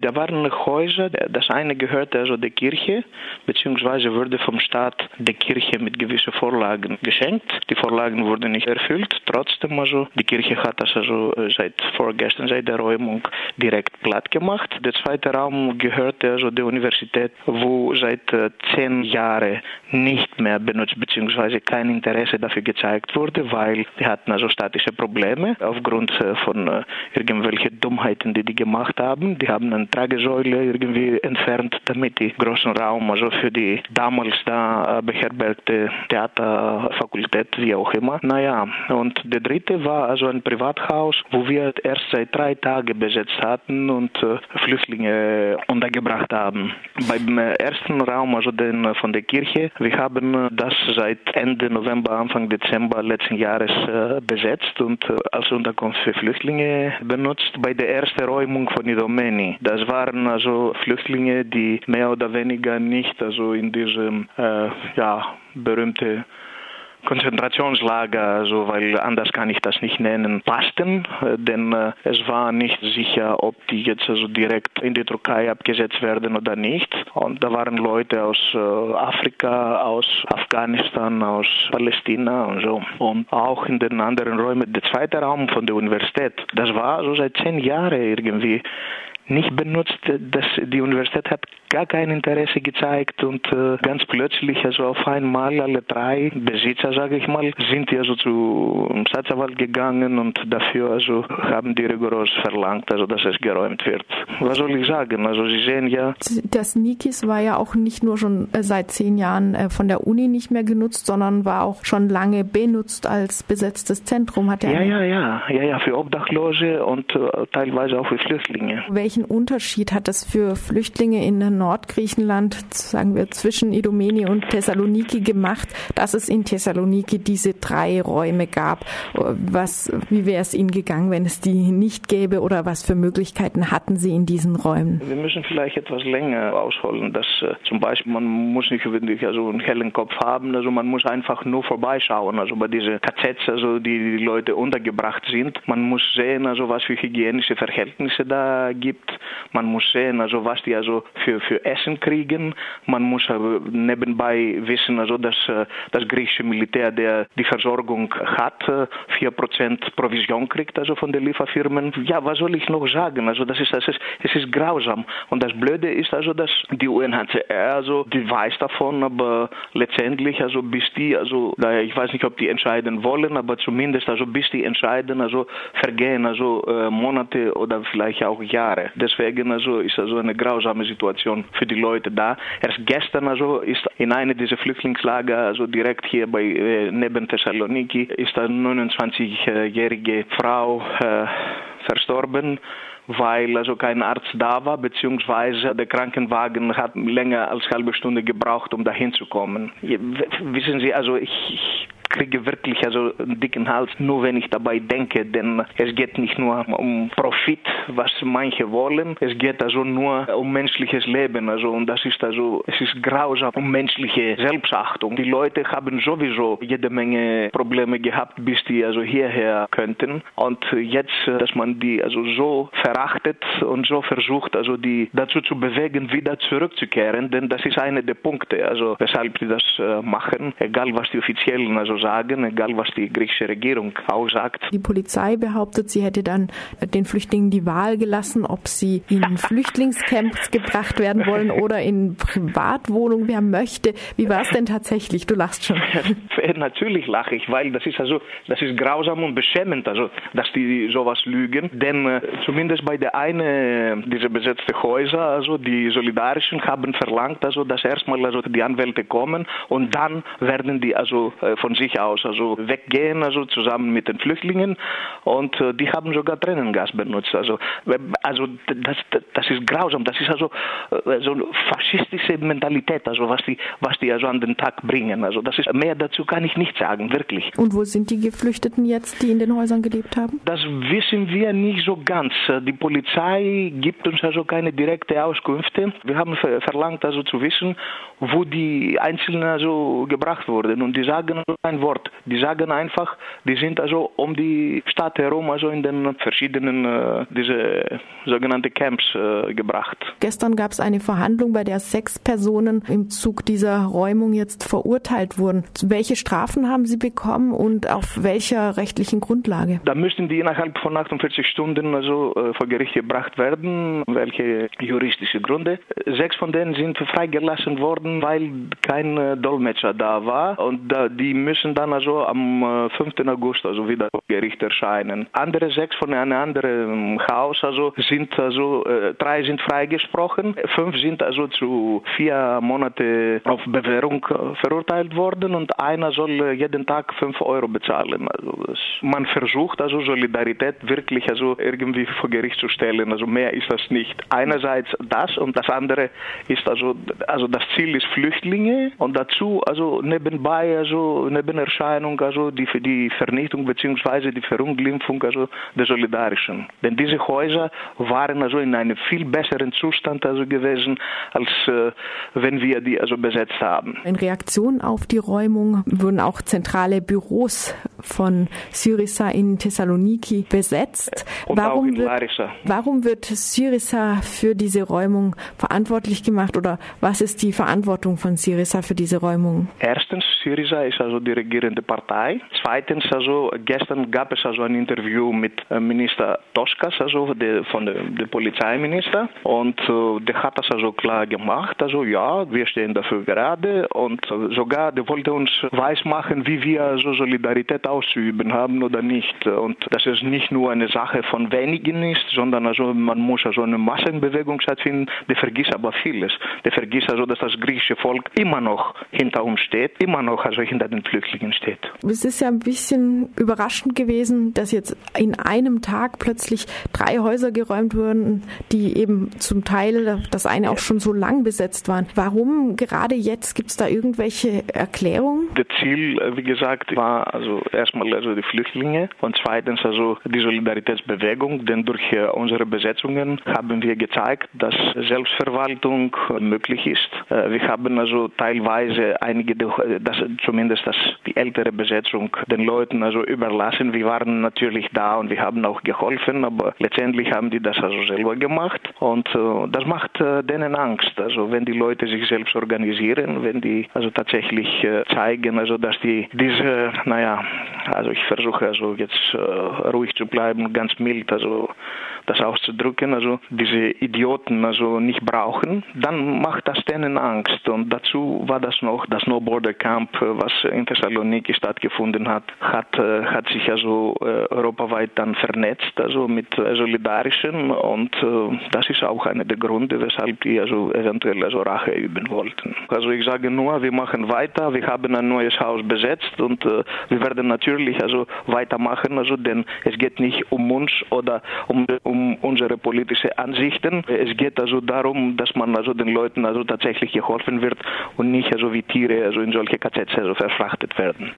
Da waren Häuser, das eine gehörte also der Kirche, beziehungsweise wurde vom Staat der Kirche mit gewissen Vorlagen geschenkt. Die Vorlagen wurden nicht erfüllt. Trotzdem also, die Kirche hat das also seit vorgestern, seit der Räumung direkt platt gemacht. Der zweite Raum gehörte also der Universität, wo seit zehn Jahren nicht mehr benutzt, beziehungsweise kein Interesse dafür gezeigt wurde, weil die hatten also statische Probleme aufgrund äh, von irgendwelchen Dummheiten, die die gemacht haben. Die haben einen Tragesäule irgendwie entfernt, damit die großen Raum, also für die damals da äh, beherbergte Theaterfakultät, wie auch immer. Naja, und der dritte war also ein Privathaus, wo wir erst seit drei Tagen besetzt hatten und äh, Flüchtlinge untergebracht haben. Beim ersten Raum, also den von der Kirche, wir haben das seit Ende November, Anfang Dezember letzten Jahres äh, besetzt und als Unterkunft für Flüchtlinge benutzt. Bei der ersten Räumung von Idomeni, das das waren also Flüchtlinge, die mehr oder weniger nicht also in diesem äh, ja, berühmte Konzentrationslager, also weil anders kann ich das nicht nennen, passten, äh, denn äh, es war nicht sicher, ob die jetzt also direkt in die Türkei abgesetzt werden oder nicht. Und da waren Leute aus äh, Afrika, aus Afghanistan, aus Palästina und so. Und auch in den anderen Räumen, der zweite Raum von der Universität, das war so seit zehn Jahren irgendwie nicht benutzt. Das, die Universität hat gar kein Interesse gezeigt und äh, ganz plötzlich, also auf einmal alle drei Besitzer, sage ich mal, sind die also zu Staatsanwalt gegangen und dafür also haben die rigoros verlangt, also dass es geräumt wird. Was soll ich sagen? Also Sie sehen ja. Das Nikis war ja auch nicht nur schon äh, seit zehn Jahren äh, von der Uni nicht mehr genutzt, sondern war auch schon lange benutzt als besetztes Zentrum. Hat er ja, ja, ja, ja, ja, für Obdachlose und äh, teilweise auch für Flüchtlinge. Welchen welchen Unterschied hat das für Flüchtlinge in Nordgriechenland, sagen wir zwischen Idomeni und Thessaloniki gemacht, dass es in Thessaloniki diese drei Räume gab? Was, wie wäre es Ihnen gegangen, wenn es die nicht gäbe oder was für Möglichkeiten hatten Sie in diesen Räumen? Wir müssen vielleicht etwas länger ausholen, dass äh, zum Beispiel man muss nicht wirklich also einen hellen Kopf haben, also man muss einfach nur vorbeischauen, also bei diesen KZs, also die die Leute untergebracht sind. Man muss sehen, also was für hygienische Verhältnisse da gibt man muss sehen, also was die also für, für Essen kriegen. Man muss nebenbei wissen, also dass äh, das griechische Militär, der die Versorgung hat, 4% äh, Provision kriegt, also von den Lieferfirmen. Ja, was soll ich noch sagen? Also das ist, das ist, es ist grausam. Und das Blöde ist also, dass die UNHCR, also die weiß davon, aber letztendlich, also bis die, also ich weiß nicht, ob die entscheiden wollen, aber zumindest, also bis die entscheiden, also vergehen also äh, Monate oder vielleicht auch Jahre. Deswegen also ist also eine grausame Situation für die Leute da. Erst gestern also ist in einem dieser Flüchtlingslager, also direkt hier bei äh, neben Thessaloniki, ist eine 29-jährige Frau äh, verstorben weil also kein Arzt da war, beziehungsweise der Krankenwagen hat länger als halbe Stunde gebraucht, um dahin zu kommen. Wissen Sie, also ich kriege wirklich also einen dicken Hals, nur wenn ich dabei denke, denn es geht nicht nur um Profit, was manche wollen, es geht also nur um menschliches Leben, also und das ist also, es ist grausam um menschliche Selbstachtung. Die Leute haben sowieso jede Menge Probleme gehabt, bis die also hierher könnten und jetzt, dass man die also so verachtet und so versucht, also die dazu zu bewegen, wieder zurückzukehren, denn das ist einer der Punkte, also weshalb die das äh, machen, egal was die Offiziellen also sagen, egal was die griechische Regierung auch sagt. Die Polizei behauptet, sie hätte dann den Flüchtlingen die Wahl gelassen, ob sie in Flüchtlingscamps gebracht werden wollen oder in Privatwohnungen, wer möchte. Wie war es denn tatsächlich? Du lachst schon. Natürlich lache ich, weil das ist also, das ist grausam und beschämend, also, dass die sowas lügen. Denn äh, zumindest bei der einen dieser besetzten Häuser, also die Solidarischen haben verlangt, also, dass erstmal also die Anwälte kommen und dann werden die also äh, von sich sich aus, also weggehen, also zusammen mit den Flüchtlingen und äh, die haben sogar Tränengas benutzt. Also, also das, das ist grausam, das ist also äh, so eine faschistische Mentalität, also was die, was die also an den Tag bringen. Also das ist mehr dazu kann ich nicht sagen, wirklich. Und wo sind die Geflüchteten jetzt, die in den Häusern gelebt haben? Das wissen wir nicht so ganz. Die Polizei gibt uns also keine direkte Auskünfte. Wir haben verlangt also zu wissen, wo die Einzelnen also gebracht wurden und die sagen kein Wort. Die sagen einfach, die sind also um die Stadt herum, also in den verschiedenen äh, diese sogenannte Camps äh, gebracht. Gestern gab es eine Verhandlung, bei der sechs Personen im Zug dieser Räumung jetzt verurteilt wurden. Welche Strafen haben sie bekommen und auf welcher rechtlichen Grundlage? Da müssten die innerhalb von 48 Stunden also äh, vor Gericht gebracht werden. Welche juristische Gründe? Sechs von denen sind freigelassen worden, weil kein äh, Dolmetscher da war und die müssen dann also am 5. Äh, August also wieder vor Gericht erscheinen. Andere sechs von einem anderen Haus also sind also äh, drei sind freigesprochen, fünf sind also zu vier Monate auf Bewährung äh, verurteilt worden und einer soll jeden Tag fünf Euro bezahlen. Also man versucht also Solidarität wirklich also irgendwie vor Gericht zu stellen. Also mehr ist das nicht. Einerseits das und das andere ist also also das Ziel ist Flüchtlinge und dazu also nebenbei also Nebenerscheinung also die die Vernichtung bzw. die Verunglimpfung also der Solidarischen. Denn diese Häuser waren also in einem viel besseren Zustand also gewesen als äh, wenn wir die also besetzt haben. In Reaktion auf die Räumung wurden auch zentrale Büros von Syriza in Thessaloniki besetzt. Und warum, wird, warum wird Syriza für diese Räumung verantwortlich gemacht oder was ist die Verantwortung von Syriza für diese Räumung? Erstens, Syriza ist also die regierende Partei. Zweitens, also gestern gab es also ein Interview mit äh, Minister Toskas, also der, von dem der Polizeiminister und äh, der hat das also klar gemacht. Also ja, wir stehen dafür gerade und äh, sogar der wollte uns weismachen, wie wir also Solidarität auszuüben haben oder nicht. Und dass es nicht nur eine Sache von wenigen ist, sondern also man muss also eine Massenbewegung stattfinden. Der vergisst aber vieles. Der vergisst also, dass das griechische Volk immer noch hinter uns steht, immer noch also hinter den Flüchtlingen steht. Es ist ja ein bisschen überraschend gewesen, dass jetzt in einem Tag plötzlich drei Häuser geräumt wurden, die eben zum Teil, das eine auch schon so lang besetzt waren. Warum gerade jetzt? Gibt es da irgendwelche Erklärungen? Das Ziel, äh, wie gesagt, war also erstmal also die Flüchtlinge und zweitens also die Solidaritätsbewegung, denn durch äh, unsere Besetzungen haben wir gezeigt, dass Selbstverwaltung möglich ist. Äh, wir haben also teilweise einige, das, zumindest das, die ältere Besetzung den Leuten also überlassen. Wir waren natürlich da und wir haben auch geholfen, aber letztendlich haben die das also selber gemacht und äh, das macht äh, denen Angst. Also wenn die Leute sich selbst organisieren, wenn die also tatsächlich äh, zeigen, also dass die diese, naja, also ich versuche also jetzt äh, ruhig zu bleiben, ganz mild, also das auszudrücken, also diese Idioten also nicht brauchen, dann macht das denen Angst. Und dazu war das noch das No Border Camp, was in Thessaloniki stattgefunden hat, hat, äh, hat sich also äh, europaweit dann vernetzt, also mit Solidarischen und äh, das ist auch einer der Gründe, weshalb die also eventuell also Rache üben wollten. Also ich sage nur, wir machen weiter, wir haben ein neues Haus besetzt und wir werden natürlich also weitermachen, also denn es geht nicht um uns oder um, um unsere politische Ansichten. Es geht also darum, dass man also den Leuten also tatsächlich geholfen wird und nicht also wie Tiere also in solche KZs also verfrachtet werden.